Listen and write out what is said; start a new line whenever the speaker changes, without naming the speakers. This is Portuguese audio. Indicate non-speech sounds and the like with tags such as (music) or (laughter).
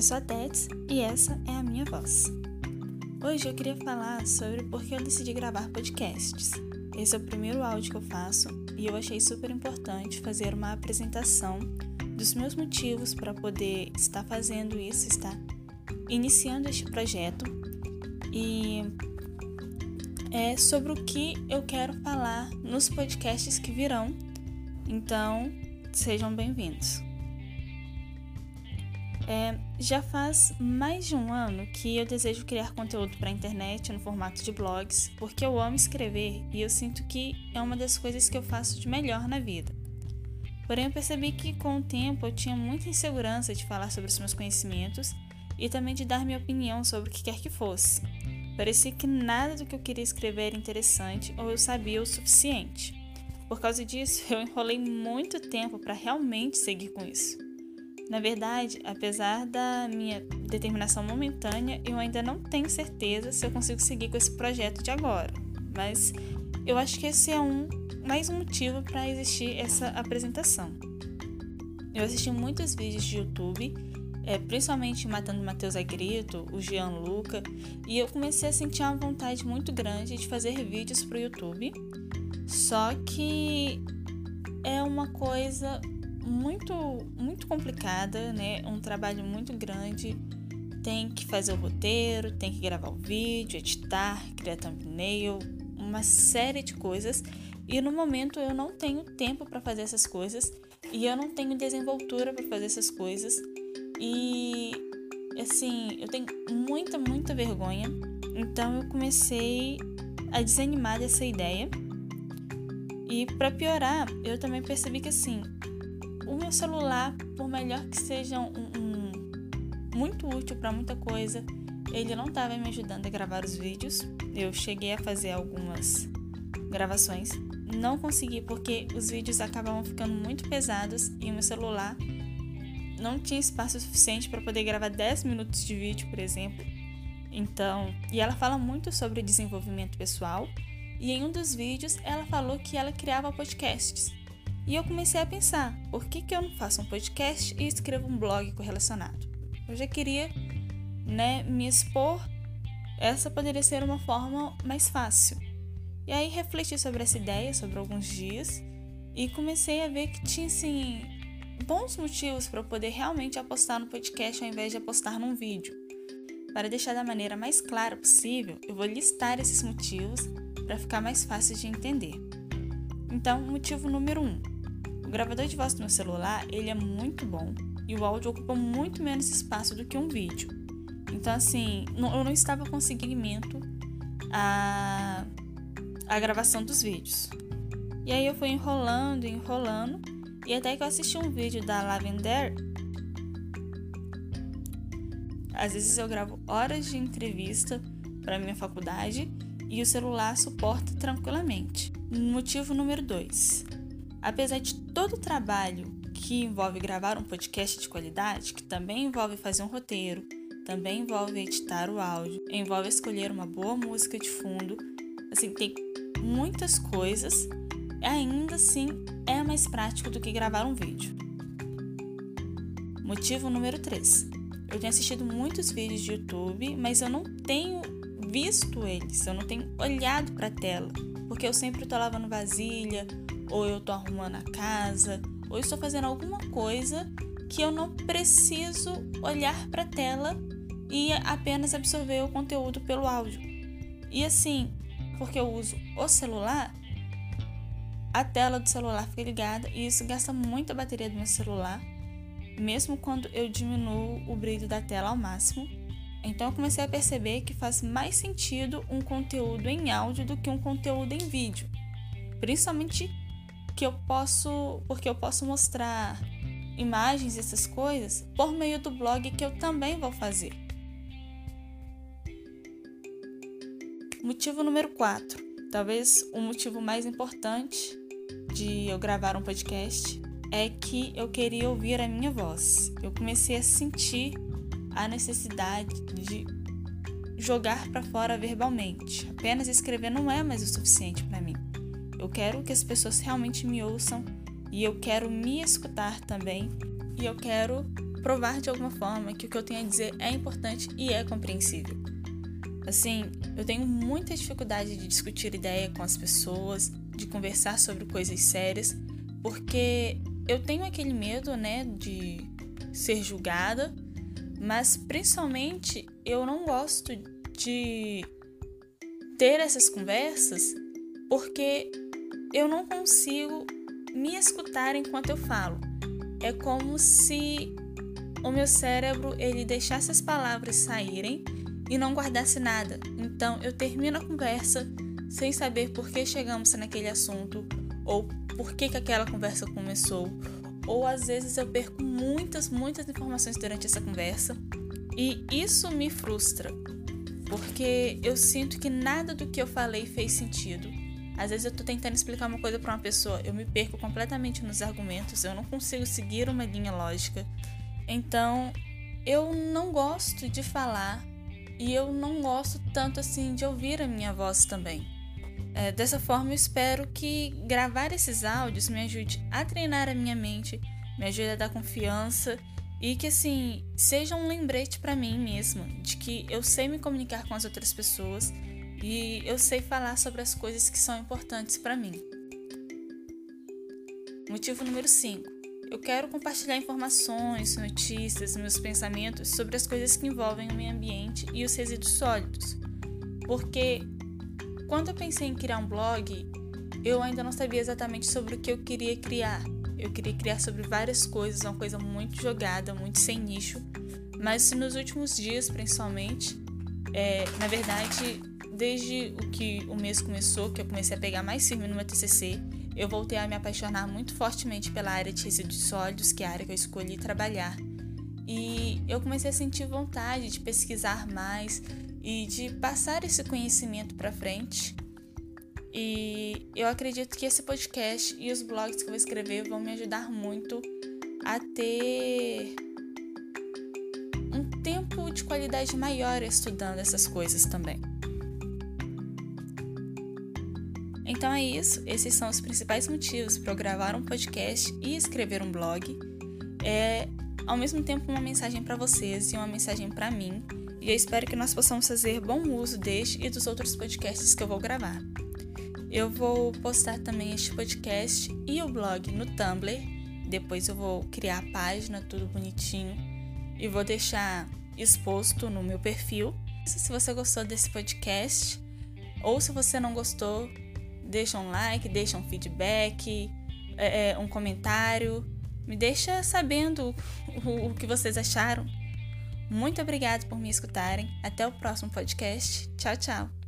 Eu sou a Tets e essa é a minha voz. Hoje eu queria falar sobre por que eu decidi gravar podcasts. Esse é o primeiro áudio que eu faço e eu achei super importante fazer uma apresentação dos meus motivos para poder estar fazendo isso, estar iniciando este projeto e é sobre o que eu quero falar nos podcasts que virão. Então, sejam bem-vindos. É, já faz mais de um ano que eu desejo criar conteúdo para a internet no formato de blogs, porque eu amo escrever e eu sinto que é uma das coisas que eu faço de melhor na vida. Porém, eu percebi que com o tempo eu tinha muita insegurança de falar sobre os meus conhecimentos e também de dar minha opinião sobre o que quer que fosse. Parecia que nada do que eu queria escrever era interessante ou eu sabia o suficiente. Por causa disso, (laughs) eu enrolei muito tempo para realmente seguir com isso. Na verdade, apesar da minha determinação momentânea, eu ainda não tenho certeza se eu consigo seguir com esse projeto de agora. Mas eu acho que esse é um mais um motivo para existir essa apresentação. Eu assisti muitos vídeos de YouTube, é, principalmente Matando Matheus a Grito, o Jean Luca, e eu comecei a sentir uma vontade muito grande de fazer vídeos para o YouTube. Só que é uma coisa muito, muito complicada, né? Um trabalho muito grande. Tem que fazer o roteiro, tem que gravar o vídeo, editar, criar thumbnail, uma série de coisas. E no momento eu não tenho tempo para fazer essas coisas e eu não tenho desenvoltura para fazer essas coisas. E assim, eu tenho muita, muita vergonha. Então eu comecei a desanimar dessa ideia. E para piorar, eu também percebi que assim, o meu celular, por melhor que seja um, um muito útil para muita coisa, ele não estava me ajudando a gravar os vídeos. Eu cheguei a fazer algumas gravações, não consegui porque os vídeos acabavam ficando muito pesados e o meu celular não tinha espaço suficiente para poder gravar 10 minutos de vídeo, por exemplo. Então, e ela fala muito sobre desenvolvimento pessoal, e em um dos vídeos ela falou que ela criava podcasts. E eu comecei a pensar, por que, que eu não faço um podcast e escrevo um blog correlacionado? Eu já queria né, me expor, essa poderia ser uma forma mais fácil. E aí refleti sobre essa ideia, sobre alguns dias, e comecei a ver que tinha assim, bons motivos para eu poder realmente apostar no podcast ao invés de apostar num vídeo. Para deixar da maneira mais clara possível, eu vou listar esses motivos para ficar mais fácil de entender. Então, motivo número 1. Um, o gravador de voz do meu celular, ele é muito bom e o áudio ocupa muito menos espaço do que um vídeo. Então, assim, eu não estava com seguimento a, a gravação dos vídeos. E aí eu fui enrolando, enrolando, e até que eu assisti um vídeo da Lavender. Às vezes eu gravo horas de entrevista para minha faculdade e o celular suporta tranquilamente. Motivo número 2. Apesar de todo o trabalho que envolve gravar um podcast de qualidade, que também envolve fazer um roteiro, também envolve editar o áudio, envolve escolher uma boa música de fundo, assim, tem muitas coisas, ainda assim é mais prático do que gravar um vídeo. Motivo número 3. Eu tenho assistido muitos vídeos de YouTube, mas eu não tenho visto eles, eu não tenho olhado para a tela porque eu sempre tô lavando vasilha, ou eu tô arrumando a casa, ou estou fazendo alguma coisa que eu não preciso olhar para a tela e apenas absorver o conteúdo pelo áudio. E assim, porque eu uso o celular, a tela do celular fica ligada e isso gasta muita bateria do meu celular, mesmo quando eu diminuo o brilho da tela ao máximo. Então eu comecei a perceber que faz mais sentido um conteúdo em áudio do que um conteúdo em vídeo. Principalmente que eu posso, porque eu posso mostrar imagens essas coisas por meio do blog que eu também vou fazer. Motivo número 4. Talvez o motivo mais importante de eu gravar um podcast é que eu queria ouvir a minha voz. Eu comecei a sentir a necessidade de jogar para fora verbalmente. Apenas escrever não é mais o suficiente para mim. Eu quero que as pessoas realmente me ouçam e eu quero me escutar também e eu quero provar de alguma forma que o que eu tenho a dizer é importante e é compreensível. Assim, eu tenho muita dificuldade de discutir ideia com as pessoas, de conversar sobre coisas sérias, porque eu tenho aquele medo, né, de ser julgada, mas principalmente eu não gosto de ter essas conversas porque eu não consigo me escutar enquanto eu falo. É como se o meu cérebro ele deixasse as palavras saírem e não guardasse nada. Então eu termino a conversa sem saber por que chegamos naquele assunto ou por que, que aquela conversa começou. Ou às vezes eu perco muitas, muitas informações durante essa conversa e isso me frustra, porque eu sinto que nada do que eu falei fez sentido. Às vezes eu tô tentando explicar uma coisa para uma pessoa, eu me perco completamente nos argumentos, eu não consigo seguir uma linha lógica. Então, eu não gosto de falar e eu não gosto tanto assim de ouvir a minha voz também. É, dessa forma, eu espero que gravar esses áudios me ajude a treinar a minha mente, me ajude a dar confiança e que assim seja um lembrete para mim mesma de que eu sei me comunicar com as outras pessoas e eu sei falar sobre as coisas que são importantes para mim. Motivo número 5. Eu quero compartilhar informações, notícias, meus pensamentos sobre as coisas que envolvem o meio ambiente e os resíduos sólidos. Porque quando eu pensei em criar um blog, eu ainda não sabia exatamente sobre o que eu queria criar. Eu queria criar sobre várias coisas, uma coisa muito jogada, muito sem nicho. Mas nos últimos dias, principalmente, é, na verdade, desde o que o mês começou, que eu comecei a pegar mais firme no meu TCC, eu voltei a me apaixonar muito fortemente pela área de resíduos sólidos, que é a área que eu escolhi trabalhar. E eu comecei a sentir vontade de pesquisar mais e de passar esse conhecimento para frente. E eu acredito que esse podcast e os blogs que eu vou escrever vão me ajudar muito a ter um tempo de qualidade maior estudando essas coisas também. Então é isso, esses são os principais motivos para eu gravar um podcast e escrever um blog. É ao mesmo tempo uma mensagem para vocês e uma mensagem para mim, e eu espero que nós possamos fazer bom uso deste e dos outros podcasts que eu vou gravar. Eu vou postar também este podcast e o blog no Tumblr. Depois eu vou criar a página, tudo bonitinho, e vou deixar exposto no meu perfil. Se você gostou desse podcast, ou se você não gostou, deixa um like, deixa um feedback, é, é um comentário. Me deixa sabendo o, o que vocês acharam. Muito obrigada por me escutarem. Até o próximo podcast. Tchau, tchau.